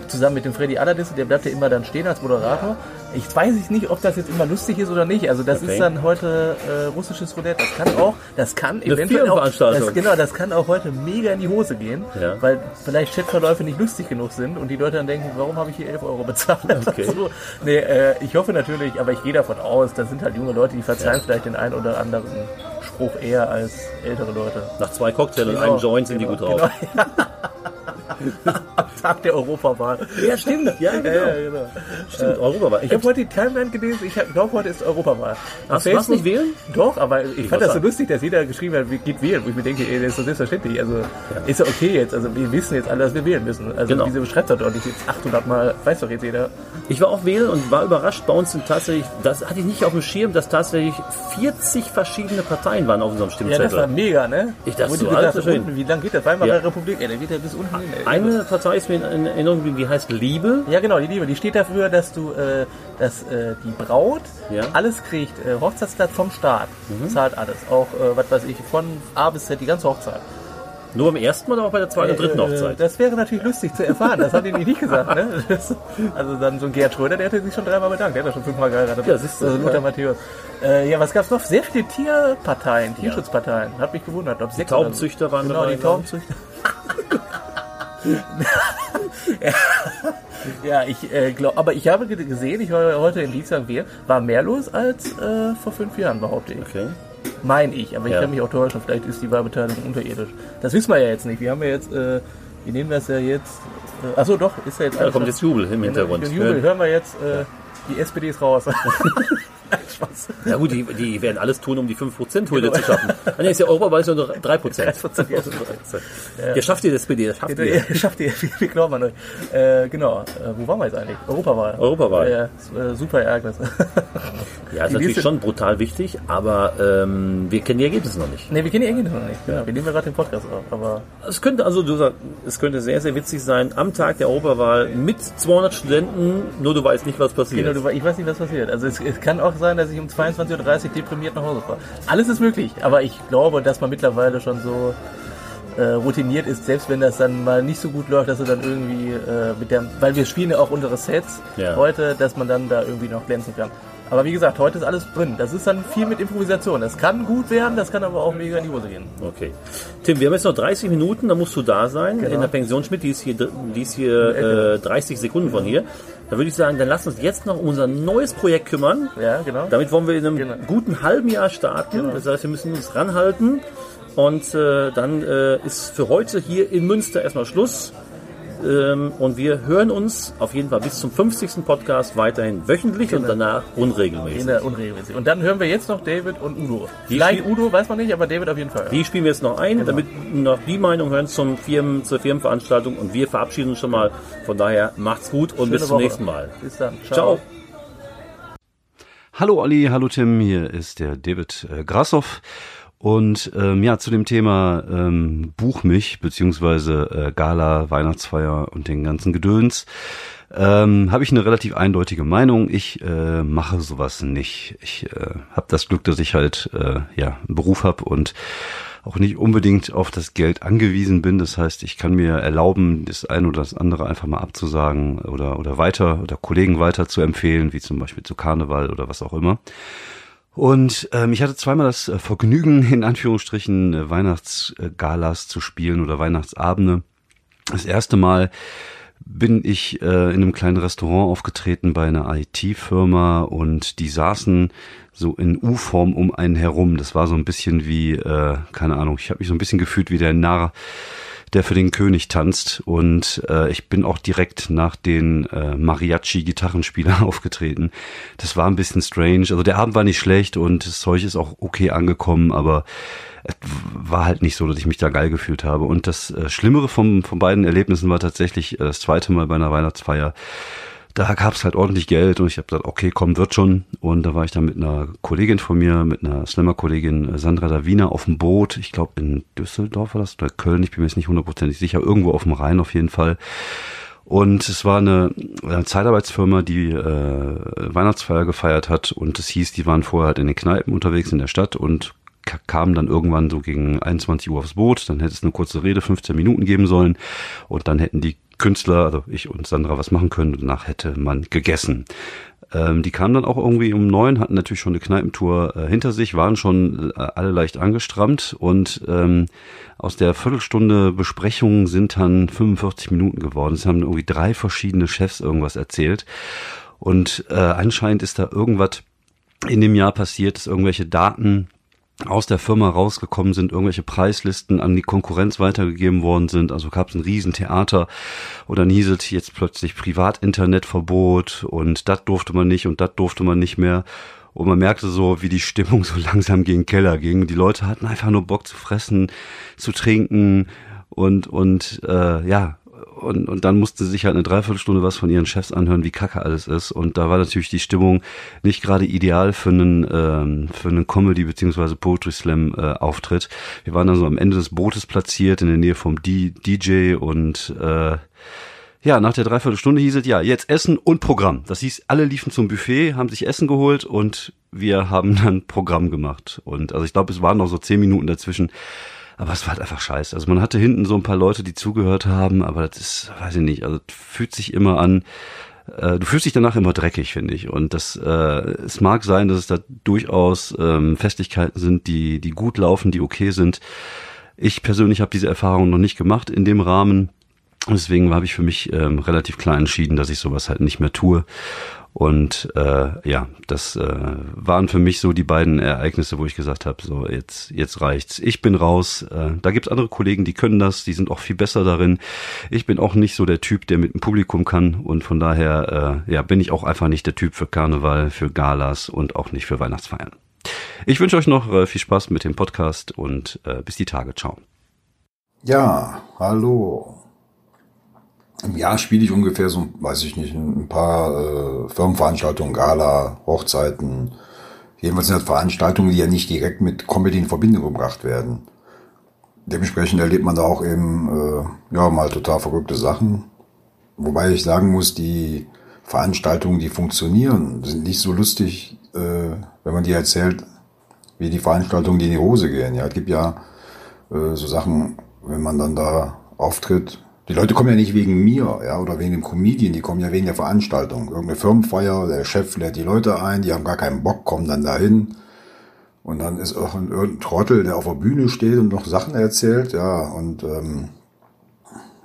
Zusammen mit dem Freddy Aladis, der bleibt ja immer dann stehen als Moderator. Ich weiß nicht, ob das jetzt immer lustig ist oder nicht. Also das
Okay.
ist dann heute äh, russisches Roulette. Das kann auch, das kann eventuell auch, das, genau, das kann auch heute mega in die Hose gehen,
Ja.
weil vielleicht Chatverläufe nicht lustig genug sind und die Leute dann denken, warum habe ich hier 11 Euro bezahlt?
Okay.
So. Nee, äh, ich hoffe natürlich, aber ich gehe davon aus, das sind halt junge Leute, die verzeihen vielleicht den einen oder anderen Spruch eher als ältere Leute.
Nach zwei Cocktails und
Genau,
einem Joint sind
genau,
die gut drauf.
Genau. Tag der Europawahl.
Ja, stimmt. Ja,
Ja,
genau.
ja, genau.
Stimmt, Europawahl. Ich
Ich habe
hab,
heute die Timeline gelesen, ich glaube, heute ist Europawahl. Auf
du warst nicht wählen?
Doch, aber ich, fand
wollte
das so lustig, dass jeder geschrieben hat, wie geht wählen. Wo ich mir denke, ey, das ist doch selbstverständlich. Also ist ja okay jetzt. Also wir wissen jetzt alle, dass wir wählen müssen. Also
Genau.
wieso schreibt doch nicht jetzt 800 Mal? Weiß doch jetzt jeder.
ich war auch wählen und war überrascht. Bei uns sind tatsächlich, das hatte ich nicht auf dem Schirm, dass tatsächlich 40 verschiedene Parteien waren auf unserem
Ja, das war
Stimmzettel.
mega, ne?
Ich dachte so,
gedacht hast, unten, wie lang geht das? Weimarer
Ja.
Republik? Ey, der geht ja bis unten hin. Ey.
Eine Partei ist mir in Erinnerung, geblieben, die heißt Liebe.
Ja, genau, die Liebe. Die steht dafür, dass du, äh, dass äh, die Braut
Ja.
alles kriegt. Äh, Hochzeitskleid vom Staat. Zahlt alles. Auch, äh, was weiß ich, von A bis Z, die ganze Hochzeit.
Nur beim ersten oder auch bei der zweiten und dritten
Äh,
Hochzeit?
Das wäre natürlich lustig zu erfahren. Das haben die nicht gesagt. Ne? Das, also dann so ein Gerd Schröder, der hätte sich schon dreimal bedankt. Der hat ja schon fünfmal geheiratet.
Ja, siehst du.
Also Lothar
Ja.
Matthäus. Äh, ja, was gab's noch? Sehr viele Tierparteien, Tierschutzparteien. Hat mich gewundert. Ob so.
Taubenzüchter waren
Genau,
dabei,
die
glaub ich.
Taubenzüchter. ja, ich äh, glaube, aber ich habe ge- gesehen, ich war heute in Dienstag wir, war mehr los als äh, vor fünf Jahren, behaupte ich.
Okay.
Mein ich, aber ich
Ja.
kann mich auch täuschen, vielleicht ist die Wahlbeteiligung unterirdisch. Das wissen wir ja jetzt nicht. Wir haben ja jetzt, äh, wir nehmen das ja jetzt, äh, achso doch, ist ja jetzt
Da kommt jetzt Jubel im Hintergrund.
Jubel, hören wir jetzt, äh, die SPD ist raus. Spaß.
Ja gut, die, die werden alles tun, um die 5%-Hürde zu schaffen. Ah, nee, ist ja ja nur 3%.
3%, ja.
Ja, schafft ihr das SPD, das schafft ihr.
Ihr schafft ihr, wir, wir glauben an euch. Äh, genau, äh, wo waren wir jetzt eigentlich? Europawahl.
Europawahl.
Ja, super Ereignis.
Ja, ist
Die
natürlich schon brutal wichtig, aber ähm, wir kennen die Ergebnisse noch nicht.
ne, wir kennen die Ergebnisse noch nicht. Genau, wir nehmen ja gerade den Podcast auf. Aber
Es könnte also, du sagst, es könnte sehr, sehr witzig sein, am Tag der Europawahl mit 200 Studenten, nur du weißt nicht, was passiert.
genau, du, ich weiß nicht, was passiert. Also es, es kann auch sein, dass ich um 22.30 Uhr deprimiert nach Hause fahre. Alles ist möglich, aber ich glaube, dass man mittlerweile schon so äh, routiniert ist, selbst wenn das dann mal nicht so gut läuft, dass du dann irgendwie äh, mit der, weil wir spielen ja auch unsere Sets
Ja.
heute, dass man dann da irgendwie noch glänzen kann. Aber wie gesagt, heute ist alles drin. Das ist dann viel mit Improvisation. Das kann gut werden, das kann aber auch mega in die Hose gehen.
Okay. Tim, wir haben jetzt noch 30 Minuten, da musst du da sein.
Genau.
In der Pension Schmidt, die ist hier, die ist hier äh, 30 Sekunden von hier. Da würde ich sagen, dann lass uns jetzt noch um unser neues Projekt kümmern.
Ja, genau.
Damit wollen wir in einem
Genau.
guten halben Jahr starten. Das heißt, wir müssen uns ranhalten. Und äh, dann äh, ist für heute hier in Münster erstmal Schluss. Ähm, und wir hören uns auf jeden Fall bis zum 50. Podcast weiterhin wöchentlich und danach unregelmäßig.
In der unregelmäßig. Und dann hören wir jetzt noch David und Udo. Vielleicht
spiel-
Udo, weiß man nicht, aber David auf jeden Fall.
Die spielen wir jetzt noch ein, damit noch die Meinung hören zum Firmen, zur Firmenveranstaltung und wir verabschieden uns schon mal. Von daher macht's gut und
Schöne
bis zum
Woche.
nächsten Mal.
Bis dann.
Ciao.
Hallo Olli, hallo Tim, hier ist der David äh, Grassoff. Und ähm, ja, zu dem Thema ähm, Buch mich, beziehungsweise äh, Gala, Weihnachtsfeier und den ganzen Gedöns, ähm, habe ich eine relativ eindeutige Meinung. Ich äh, mache sowas nicht. Ich äh, habe das Glück, dass ich halt äh, ja einen Beruf habe und auch nicht unbedingt auf das Geld angewiesen bin. Das heißt, ich kann mir erlauben, das eine oder das andere einfach mal abzusagen oder, oder weiter oder Kollegen weiter zu empfehlen, wie zum Beispiel zu Karneval oder was auch immer. Und ähm, ich hatte zweimal das äh, Vergnügen, in Anführungsstrichen äh, Weihnachtsgalas zu spielen oder Weihnachtsabende. Das erste Mal bin ich äh, in einem kleinen Restaurant aufgetreten bei einer IT-Firma und die saßen so in U-Form um einen herum. Das war so ein bisschen wie, äh, keine Ahnung, ich habe mich so ein bisschen gefühlt wie der Narr, der für den König tanzt. Und äh, ich bin auch direkt nach den äh, Mariachi-Gitarrenspieler aufgetreten. Das war ein bisschen strange. Also der Abend war nicht schlecht und das Zeug ist auch okay angekommen, aber es war halt nicht so, dass ich mich da geil gefühlt habe. Und das äh, Schlimmere vom, von beiden Erlebnissen war tatsächlich äh, das zweite Mal bei einer Weihnachtsfeier. Da gab's halt ordentlich Geld und ich habe gesagt, okay, komm, wird schon. Und da war ich dann mit einer Kollegin von mir, mit einer Slammer-Kollegin äh, Sandra Davina auf dem Boot. Ich glaube in Düsseldorf war das oder Köln, ich bin mir jetzt nicht hundertprozentig sicher, irgendwo auf dem Rhein auf jeden Fall. Und es war eine, äh, Zeitarbeitsfirma, die äh, Weihnachtsfeier gefeiert hat und es hieß, die waren vorher halt in den Kneipen unterwegs in der Stadt und ka- kamen dann irgendwann so gegen 21 Uhr aufs Boot. Dann hätte es eine kurze Rede, 15 Minuten geben sollen und dann hätten die Künstler, also ich und Sandra, was machen können danach hätte man gegessen. Ähm, die kamen dann auch irgendwie um neun, hatten natürlich schon eine Kneipentour äh, hinter sich, waren schon äh, alle leicht angestrammt und ähm, aus der Viertelstunde Besprechung sind dann 45 Minuten geworden. Es haben irgendwie drei verschiedene Chefs irgendwas erzählt und äh, anscheinend ist da irgendwas in dem Jahr passiert, dass irgendwelche Daten aus der Firma rausgekommen sind, irgendwelche Preislisten an die Konkurrenz weitergegeben worden sind. Also gab es ein Riesentheater und dann hieß es jetzt plötzlich Privatinternetverbot und das durfte man nicht und das durfte man nicht mehr. Und man merkte so, wie die Stimmung so langsam gegen den Keller ging. Die Leute hatten einfach nur Bock zu fressen, zu trinken und, und äh, ja, und, und dann musste sich halt eine Dreiviertelstunde was von ihren Chefs anhören, wie kacke alles ist. Und da war natürlich die Stimmung nicht gerade ideal für einen, ähm, für einen Comedy- bzw. Poetry Slam äh. Wir waren dann so am Ende des Bootes platziert, in der Nähe vom D DJ und äh, ja, nach der Dreiviertelstunde hieß es, ja, jetzt Essen und Programm. Das hieß, alle liefen zum Buffet, haben sich Essen geholt und wir haben dann Programm gemacht. Und also ich glaube, es waren noch so zehn Minuten dazwischen. Aber es war halt einfach scheiße. Also man hatte hinten so ein paar Leute, die zugehört haben, aber das ist, weiß ich nicht, also fühlt sich immer an, äh, du fühlst dich danach immer dreckig, finde ich. Und das, äh, es mag sein, dass es da durchaus ähm, Festlichkeiten sind, die, die gut laufen, die okay sind. Ich persönlich habe diese Erfahrung noch nicht gemacht in dem Rahmen. Deswegen habe ich für mich ähm, relativ klar entschieden, dass ich sowas halt nicht mehr tue. Und äh, ja, das äh, waren für mich so die beiden Ereignisse, wo ich gesagt habe, so jetzt jetzt reicht's. Ich bin raus. Äh, da gibt's andere Kollegen, die können das, die sind auch viel besser darin. Ich bin auch nicht so der Typ, der mit dem Publikum kann und von daher äh, ja bin ich auch einfach nicht der Typ für Karneval, für Galas und auch nicht für Weihnachtsfeiern. Ich wünsche euch noch äh, viel Spaß mit dem Podcast und äh, bis die Tage. Ciao.
Ja, hallo. Im Jahr spiele ich ungefähr so, weiß ich nicht, ein paar äh, Firmenveranstaltungen, Gala, Hochzeiten. Jedenfalls sind das Veranstaltungen, die ja nicht direkt mit Comedy in Verbindung gebracht werden. Dementsprechend erlebt man da auch eben äh, ja mal total verrückte Sachen. Wobei ich sagen muss, die Veranstaltungen, die funktionieren, sind nicht so lustig, äh, wenn man die erzählt, wie die Veranstaltungen, die in die Hose gehen. Ja, es gibt ja äh, so Sachen, wenn man dann da auftritt, Die Leute kommen ja nicht wegen mir, ja, oder wegen dem Comedian, die kommen ja wegen der Veranstaltung. Irgendeine Firmenfeier, der Chef lädt die Leute ein, die haben gar keinen Bock, kommen dann dahin. Und dann ist auch ein, irgendein Trottel, der auf der Bühne steht und noch Sachen erzählt, ja, und ähm,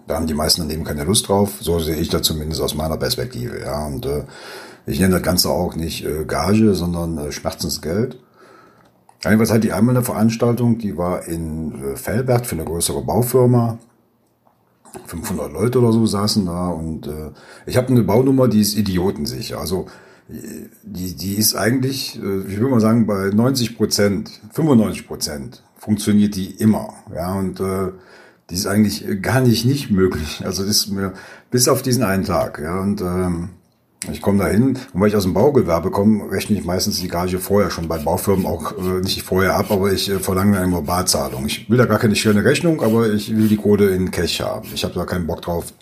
da haben die meisten dann eben keine Lust drauf. So sehe ich das zumindest aus meiner Perspektive, ja. Und äh, ich nenne das Ganze auch nicht äh, Gage, sondern äh, Schmerzensgeld. Jedenfalls hatte ich einmal eine Veranstaltung, die war in äh, Fellberg für eine größere Baufirma. 500 Leute oder so saßen da und äh, ich habe eine Baunummer, die ist idiotensicher. Also die, die ist eigentlich, äh, ich würde mal sagen, bei 90 Prozent, 95 Prozent funktioniert die immer. Ja, und äh, die ist eigentlich gar nicht nicht möglich. Also das ist mir bis auf diesen einen Tag. Ja, und ähm, ich komme da hin und weil ich aus dem Baugewerbe komme, rechne ich meistens die Gage vorher schon bei Baufirmen auch äh, nicht vorher ab, aber ich äh, verlange immer Barzahlung. Ich will da gar keine schöne Rechnung, aber ich will die Kohle in Cash haben. Ich habe da keinen Bock drauf,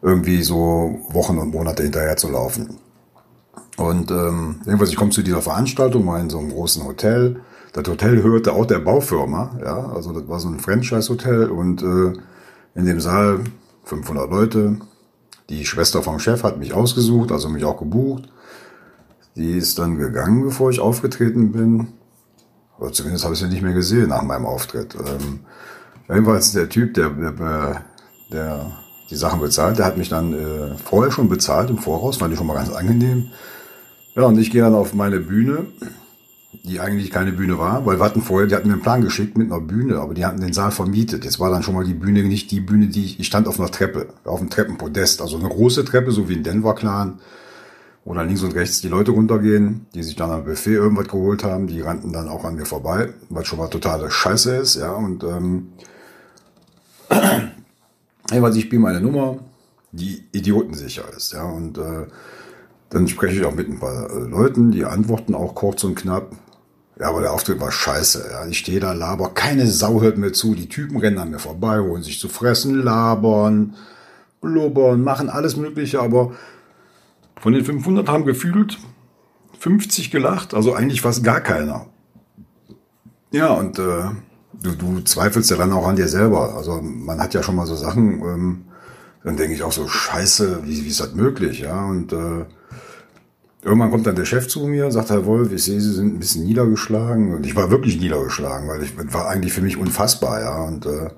irgendwie so Wochen und Monate hinterher zu laufen. Und ähm, jedenfalls, ich komme zu dieser Veranstaltung, war in so einem großen Hotel. Das Hotel hörte auch der Baufirma, ja, also das war so ein Franchise-Hotel und äh, in dem Saal 500 Leute, die Schwester vom Chef hat mich ausgesucht, also mich auch gebucht. Die ist dann gegangen, bevor ich aufgetreten bin. Oder zumindest habe ich sie nicht mehr gesehen nach meinem Auftritt. Ähm, jedenfalls der Typ, der, der, der die Sachen bezahlt, der hat mich dann äh, vorher schon bezahlt im Voraus, fand ich schon mal ganz angenehm. Ja, und ich gehe dann auf meine Bühne, die eigentlich keine Bühne war, weil wir hatten vorher, die hatten mir einen Plan geschickt mit einer Bühne, aber die hatten den Saal vermietet. Jetzt war dann schon mal die Bühne nicht die Bühne, die ich, ich stand auf einer Treppe, auf einem Treppenpodest, also eine große Treppe, so wie in Denver Clan, wo dann links und rechts die Leute runtergehen, die sich dann am Buffet irgendwas geholt haben, die rannten dann auch an mir vorbei, was schon mal totale Scheiße ist, ja, und ähm, jedenfalls ich spiele meine Nummer, die idiotensicher ist, ja, und äh, dann spreche ich auch mit ein paar äh, Leuten, die antworten auch kurz und knapp. Ja, aber der Auftritt war scheiße. Ja. Ich stehe da, laber, keine Sau hört mir zu. Die Typen rennen an mir vorbei, holen sich zu fressen, labern, blubbern, machen alles Mögliche. Aber von den 500 haben gefühlt 50 gelacht, also eigentlich fast gar keiner. Ja, und äh, du, du zweifelst ja dann auch an dir selber. Also man hat ja schon mal so Sachen, ähm, dann denke ich auch so, scheiße, wie, wie ist das möglich? Ja, und äh, Irgendwann kommt dann der Chef zu mir, sagt Herr Wolf, ich sehe, Sie sind ein bisschen niedergeschlagen. Und ich war wirklich niedergeschlagen, weil ich war eigentlich für mich unfassbar, ja. Und äh,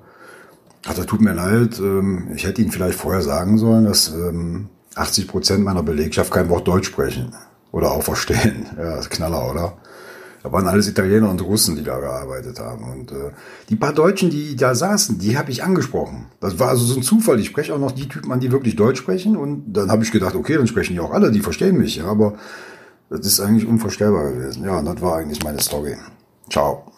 hat er tut mir leid, ähm, ich hätte Ihnen vielleicht vorher sagen sollen, dass ähm, 80 Prozent meiner Belegschaft kein Wort Deutsch sprechen oder auch verstehen. Ja, das ist Knaller, oder? Da waren alles Italiener und Russen, die da gearbeitet haben. Und äh, die paar Deutschen, die da saßen, die habe ich angesprochen. Das war also so ein Zufall. Ich spreche auch noch die Typen an, die wirklich Deutsch sprechen. Und dann habe ich gedacht, okay, dann sprechen die auch alle, die verstehen mich. Ja, aber das ist eigentlich unvorstellbar gewesen. Ja, und das war eigentlich meine Story. Ciao.